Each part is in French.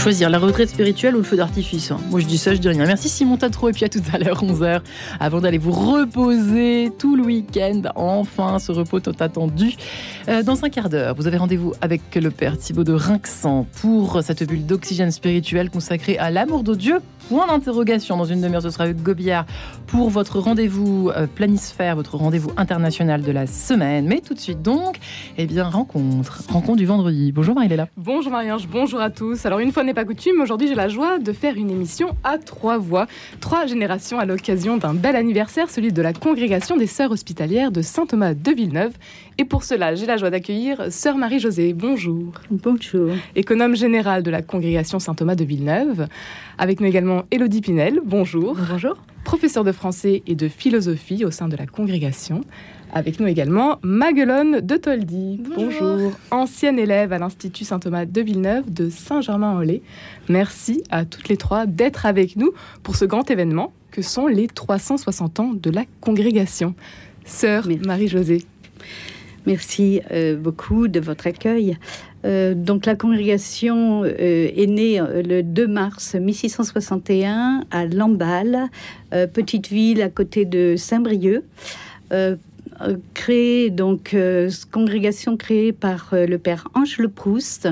choisir la retraite spirituelle ou le feu d'artifice. Hein. Moi, je dis ça, je dis rien. Merci Simon Tatro et puis à tout à l'heure, 11h, avant d'aller vous reposer tout le week-end. Enfin, ce repos tant attendu. Euh, dans un quart d'heure, vous avez rendez-vous avec le Père Thibaut de Rinxan pour cette bulle d'oxygène spirituel consacrée à l'amour de Dieu. Point d'interrogation. Dans une demi-heure, ce sera avec Gobillard pour votre rendez-vous euh, planisphère, votre rendez-vous international de la semaine. Mais tout de suite donc, eh bien, rencontre. Rencontre du vendredi. Bonjour Marie-Léla. Bonjour Marie-Ange, bonjour à tous. Alors une fois n'est pas coutume, aujourd'hui j'ai la joie de faire une émission à trois voix, trois générations à l'occasion d'un bel anniversaire, celui de la congrégation des sœurs hospitalières de Saint-Thomas de Villeneuve. Et pour cela, j'ai la joie d'accueillir sœur Marie-Josée. Bonjour. Bonjour. Économe générale de la congrégation Saint-Thomas de Villeneuve. Avec nous également Élodie Pinel. Bonjour. Bonjour. Professeur de français et de philosophie au sein de la congrégation. Avec nous également Maguelone de Toldy. Bonjour. Ancienne élève à l'Institut Saint-Thomas de Villeneuve de Saint-Germain-en-Laye. Merci à toutes les trois d'être avec nous pour ce grand événement que sont les 360 ans de la congrégation. Sœur Marie-Josée. Merci euh, beaucoup de votre accueil. Euh, donc la congrégation euh, est née le 2 mars 1661 à Lamballe, petite ville à côté de Saint-Brieuc. créée donc congrégation créée par le père Ange Le Proust,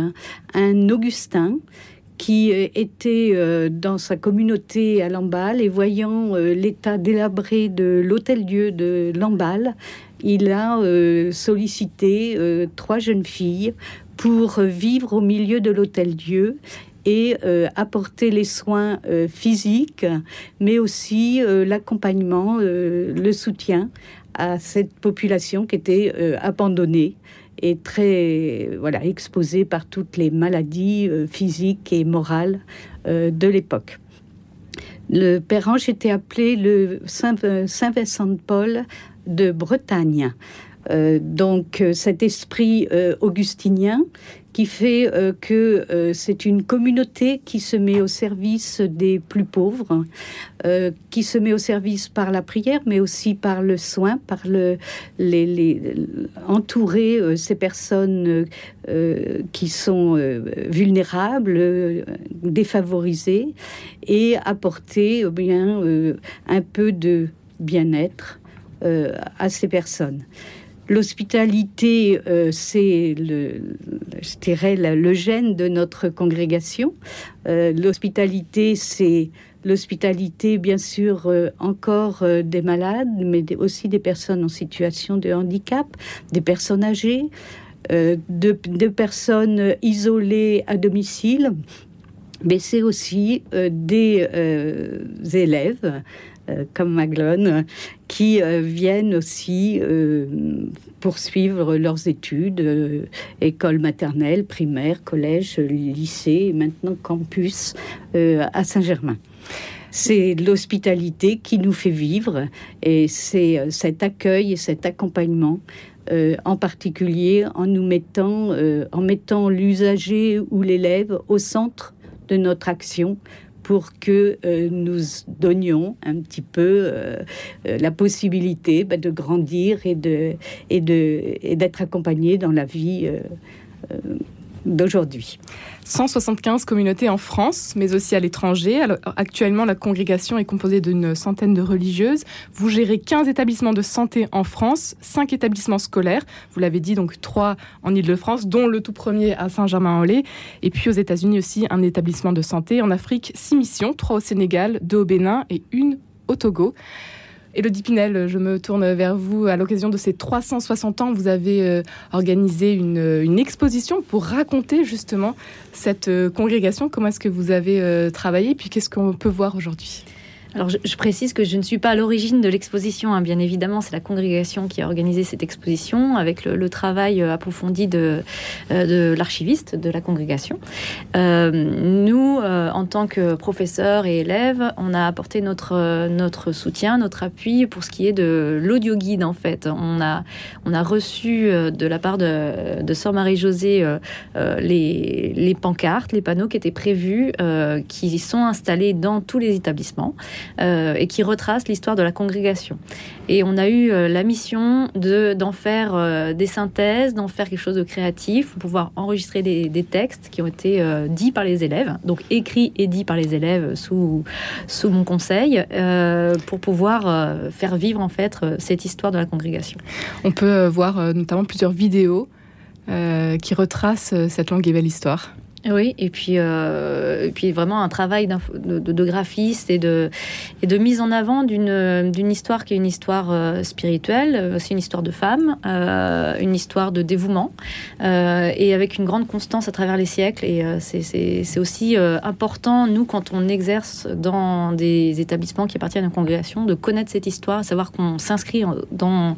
un Augustin qui était dans sa communauté à Lamballe et voyant l'état délabré de l'hôtel-dieu de Lamballe, il a euh, sollicité euh, trois jeunes filles pour vivre au milieu de l'hôtel-dieu et euh, apporter les soins physiques, mais aussi l'accompagnement, le soutien à cette population qui était abandonnée et très voilà exposée par toutes les maladies physiques et morales de l'époque. Le Père Ange était appelé le Saint, Saint Vincent de Paul de Bretagne. Euh, donc euh, cet esprit euh, augustinien qui fait que c'est une communauté qui se met au service des plus pauvres, qui se met au service par la prière, mais aussi par le soin, par le, les, entourer ces personnes qui sont vulnérables, défavorisées, et apporter eh bien un peu de bien-être à ces personnes. L'hospitalité, euh, c'est le, je dirais, le gène de notre congrégation. Euh, l'hospitalité, c'est l'hospitalité, bien sûr, encore des malades, mais aussi des personnes en situation de handicap, des personnes âgées, de, de, personnes isolées à domicile. Mais c'est aussi des élèves euh, comme Maglone, qui euh, viennent aussi euh, poursuivre leurs études, école maternelle, primaire, collège, lycée, et maintenant campus à Saint-Germain. C'est l'hospitalité qui nous fait vivre et c'est cet accueil et cet accompagnement en particulier en nous mettant, en mettant l'usager ou l'élève au centre de notre action pour que euh, nous donnions un petit peu euh, euh, la possibilité bah, de grandir et de et de et d'être accompagné dans la vie d'aujourd'hui. 175 communautés en France, mais aussi à l'étranger. Actuellement, la congrégation est composée d'une centaine de religieuses. Vous gérez 15 établissements de santé en France, 5 établissements scolaires. Vous l'avez dit, donc 3 en Ile-de-France, dont le tout premier à Saint-Germain-en-Laye. Et puis aux États-Unis aussi, un établissement de santé. En Afrique, 6 missions, 3 au Sénégal, 2 au Bénin et une au Togo. Elodie Pinel, je me tourne vers vous. À l'occasion de ces 360 ans, vous avez euh, organisé une, exposition pour raconter justement cette euh, congrégation. Comment est-ce que vous avez euh, travaillé? Puis qu'est-ce qu'on peut voir aujourd'hui? Alors, je, précise que je ne suis pas à l'origine de l'exposition. Hein. Bien évidemment, c'est la congrégation qui a organisé cette exposition avec le, travail euh, approfondi de, euh, de l'archiviste de la congrégation. Euh, nous, en tant que professeurs et élèves, on a apporté notre, notre soutien, notre appui pour ce qui est de l'audio guide. En fait, on a, on a reçu de la part de, de Sœur Marie-Josée les, les pancartes, les panneaux qui étaient prévus, qui sont installés dans tous les établissements. Et qui retrace l'histoire de la congrégation. Et on a eu la mission de d'en faire des synthèses, d'en faire quelque chose de créatif, pour pouvoir enregistrer des, des textes qui ont été dits par les élèves, donc écrits et dits par les élèves sous sous mon conseil, pour pouvoir faire vivre en fait cette histoire de la congrégation. On peut voir notamment plusieurs vidéos qui retracent cette longue et belle histoire. Oui, et puis, euh, et puis vraiment un travail de, graphiste et de, et de mise en avant d'une histoire qui est une histoire euh, spirituelle, aussi une histoire de femme, euh, une histoire de dévouement, et avec une grande constance à travers les siècles. Et c'est aussi important, nous, quand on exerce dans des établissements qui appartiennent à une congrégation, de connaître cette histoire, savoir qu'on s'inscrit dans,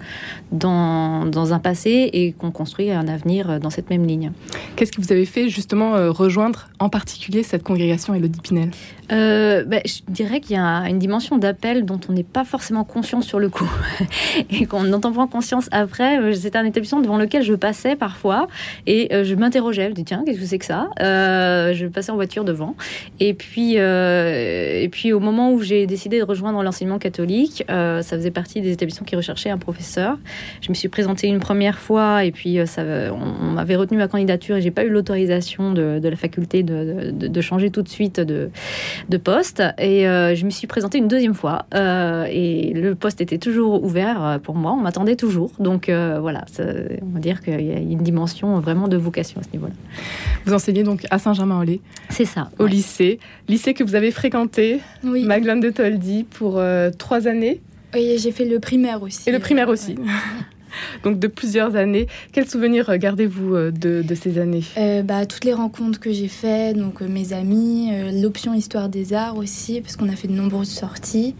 dans, dans un passé et qu'on construit un avenir dans cette même ligne. Qu'est-ce que vous avez fait justement rejoindre en particulier cette congrégation Elodie Pinel euh, bah, Je dirais qu'il y a une dimension d'appel dont on n'est pas forcément conscient sur le coup et qu'on n'entend pas conscience après. Euh, c'était un établissement devant lequel je passais parfois et euh, je m'interrogeais. Je me dis tiens, qu'est-ce que c'est que ça? Je passais en voiture devant. Et puis, et puis au moment où j'ai décidé de rejoindre l'enseignement catholique, ça faisait partie des établissements qui recherchaient un professeur. Je me suis présentée une première fois et puis ça, on, m'avait retenu ma candidature et j'ai pas eu l'autorisation de, de, la faculté de, de, de changer tout de suite de de poste. Et euh, je me suis présentée une deuxième fois. Euh, et le poste était toujours ouvert euh, pour moi. On m'attendait toujours. Donc voilà, on va dire qu'il y a une dimension vraiment de vocation à ce niveau-là. Vous enseignez donc à Saint-Germain-en-Laye C'est ça. Au lycée. Lycée que vous avez fréquenté, oui. Magdalene de Toldi, pour trois années. Oui, j'ai fait le primaire aussi. Et le primaire aussi. donc de plusieurs années. Quels souvenirs gardez-vous euh, de, ces années? Euh, bah, Toutes les rencontres que j'ai faites, donc euh, mes amis, l'option Histoire des Arts aussi, parce qu'on a fait de nombreuses sorties,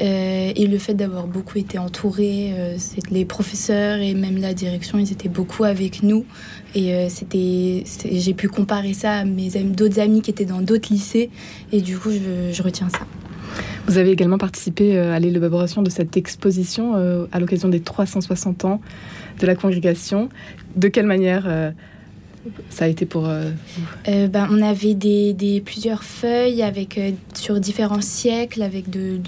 et le fait d'avoir beaucoup été entouré, les professeurs et même la direction, ils étaient beaucoup avec nous. Et c'était, j'ai pu comparer ça à mes d'autres amis qui étaient dans d'autres lycées, et du coup, je retiens ça. Vous avez également participé euh, à l'élaboration de cette exposition euh, à l'occasion des 360 ans de la congrégation. De quelle manière euh, ça a été pour vous ben, On avait des, plusieurs feuilles avec, sur différents siècles avec de,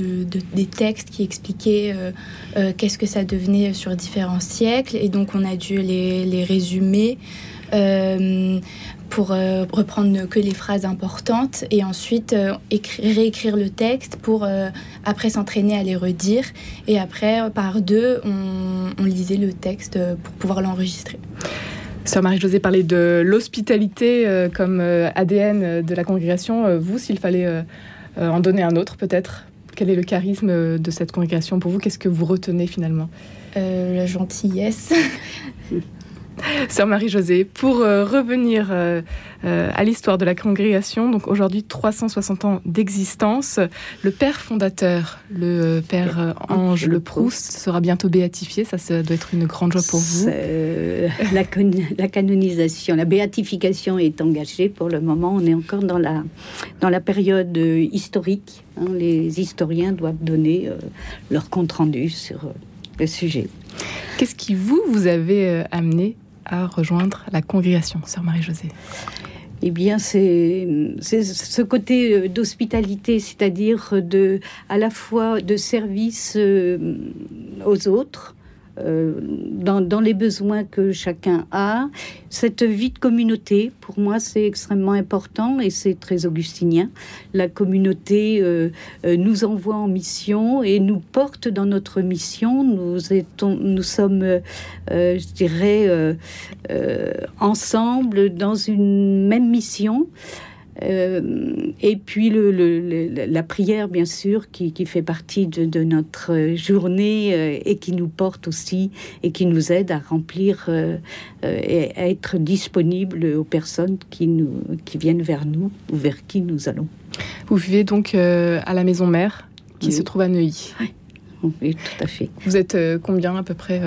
des textes qui expliquaient qu'est-ce que ça devenait sur différents siècles. Et donc on a dû les résumer pour euh, reprendre que les phrases importantes et ensuite euh, réécrire le texte pour euh, après s'entraîner à les redire. Et après, par deux, on, lisait le texte pour pouvoir l'enregistrer. Sœur Marie-Josée parlait de l'hospitalité comme ADN de la congrégation. Vous, s'il fallait en donner un autre, peut-être Quel est le charisme de cette congrégation? Pour vous Qu'est-ce que vous retenez finalement? La gentillesse. Sœur Marie-Josée, pour euh, revenir euh, euh, à l'histoire de la congrégation, donc aujourd'hui 360 ans d'existence, le père fondateur, le père Ange Le Proust, sera bientôt béatifié. Ça, ça doit être une grande joie pour vous. La, la, canonisation, la béatification est engagée pour le moment. On est encore dans la, dans la période historique. Hein. Les historiens doivent donner leur compte rendu sur le sujet. Qu'est-ce qui vous, vous avez amené à rejoindre la congrégation, sœur Marie-Josée. Eh bien, c'est ce côté euh, d'hospitalité, c'est-à-dire de, à la fois de service euh, aux autres, euh, dans, les besoins que chacun a. Cette vie de communauté, pour moi, c'est extrêmement important et c'est très augustinien. La communauté euh, euh, nous envoie en mission et nous porte dans notre mission. Nous, nous sommes, je dirais, ensemble dans une même mission. Euh, et puis le, la prière, bien sûr, qui, fait partie de, notre journée euh, et qui nous porte aussi et qui nous aide à remplir euh, et à être disponible aux personnes qui, nous, qui viennent vers nous ou vers qui nous allons. Vous vivez donc à la maison mère qui se trouve à Neuilly. Oui. tout à fait. Vous êtes combien à peu près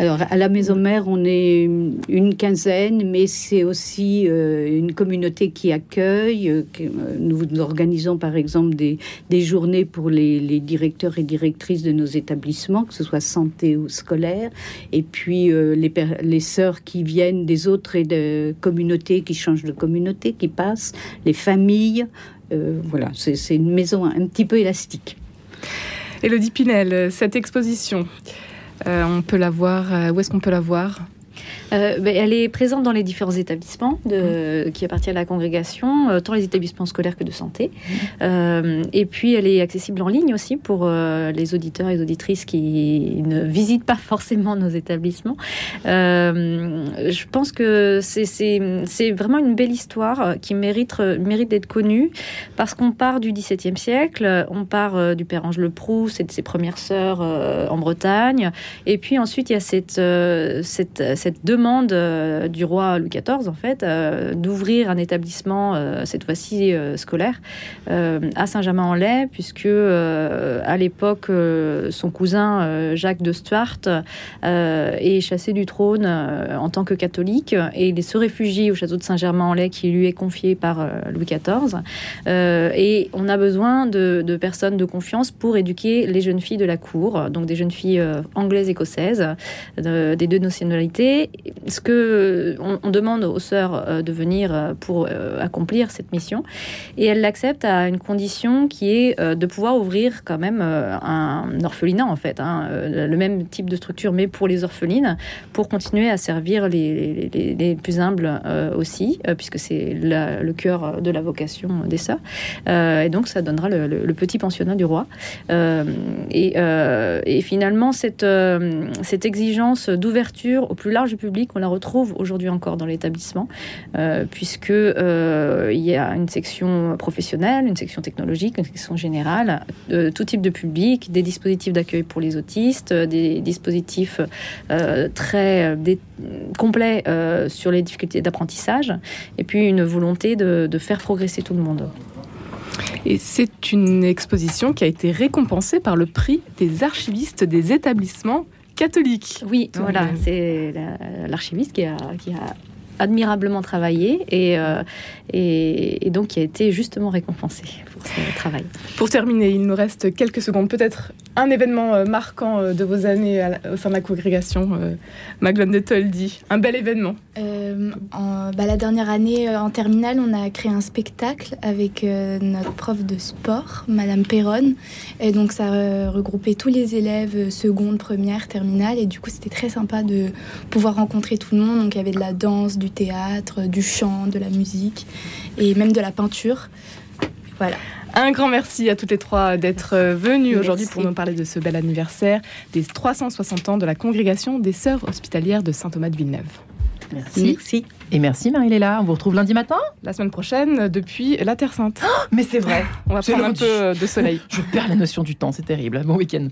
alors, à la maison mère, on est une quinzaine, mais c'est aussi euh, une communauté qui accueille. Euh, euh, nous organisons, par exemple, des, journées pour les, directeurs et directrices de nos établissements, que ce soit santé ou scolaire. Et puis, les, sœurs qui viennent des autres communautés, qui changent de communauté, qui passent, les familles. voilà, c'est une maison un petit peu élastique. Elodie Pinel, cette exposition, on peut la voir, où est-ce qu'on peut la voir? Euh, ben, elle est présente dans les différents établissements de, mmh. qui appartiennent à la congrégation, euh, tant les établissements scolaires que de santé. Mmh. Euh, et puis, elle est accessible en ligne aussi pour les auditeurs et les auditrices qui ne visitent pas forcément nos établissements. je pense que c'est vraiment une belle histoire qui mérite, mérite d'être connue parce qu'on part du XVIIe siècle, on part du père Ange Le Proust et de ses premières sœurs en Bretagne. Et puis ensuite, il y a cette, cette, cette demande demande euh, du roi Louis XIV, en fait, euh, d'ouvrir un établissement, euh, cette fois-ci scolaire, à Saint-Germain-en-Laye, puisque à l'époque, son cousin Jacques de Stuart est chassé du trône en tant que catholique et il se réfugie au château de Saint-Germain-en-Laye qui lui est confié par Louis XIV. et on a besoin de, personnes de confiance pour éduquer les jeunes filles de la cour, donc des jeunes filles anglaises, écossaises, des deux nationalités, ce que on, demande aux sœurs euh, de venir euh, pour euh, accomplir cette mission, et elles l'acceptent à une condition qui est de pouvoir ouvrir quand même un orphelinat en fait, hein, le même type de structure, mais pour les orphelines, pour continuer à servir les, les, plus humbles aussi, puisque c'est le cœur de la vocation des sœurs. et donc ça donnera le, petit pensionnat du roi. Et, et, finalement, cette, cette exigence d'ouverture au plus large public on la retrouve aujourd'hui encore dans l'établissement, euh, puisque euh, il y a une section professionnelle, une section technologique, une section générale, de tout type de public, des dispositifs d'accueil pour les autistes, des dispositifs euh, très complets sur les difficultés d'apprentissage, et puis une volonté de faire progresser tout le monde. Et c'est une exposition qui a été récompensée par le prix des archivistes des établissements catholique. Oui, voilà, c'est l'archiviste qui a, qui a admirablement travaillé et, euh, et, et, donc qui a été justement récompensé ce travail. Pour terminer, il nous reste quelques secondes, peut-être un événement euh, marquant euh, de vos années au sein de la congrégation, Maglone de Toldi, un bel événement. en, bah, la dernière année en terminale, on a créé un spectacle avec notre prof de sport, Madame Perron, et donc ça regroupait tous les élèves seconde, première, terminale, et du coup c'était très sympa de pouvoir rencontrer tout le monde. Donc il y avait de la danse, du théâtre, du chant, de la musique et même de la peinture. Voilà. Un grand merci à toutes les trois d'être venues aujourd'hui pour nous parler de ce bel anniversaire des 360 ans de la congrégation des Sœurs hospitalières de Saint-Thomas de Villeneuve. Merci. merci. Et merci Marie-Léla. On vous retrouve lundi matin La semaine prochaine depuis la Terre Sainte. mais c'est vrai. On va prendre un peu de soleil. Je perds la notion du temps, c'est terrible. Bon week-end.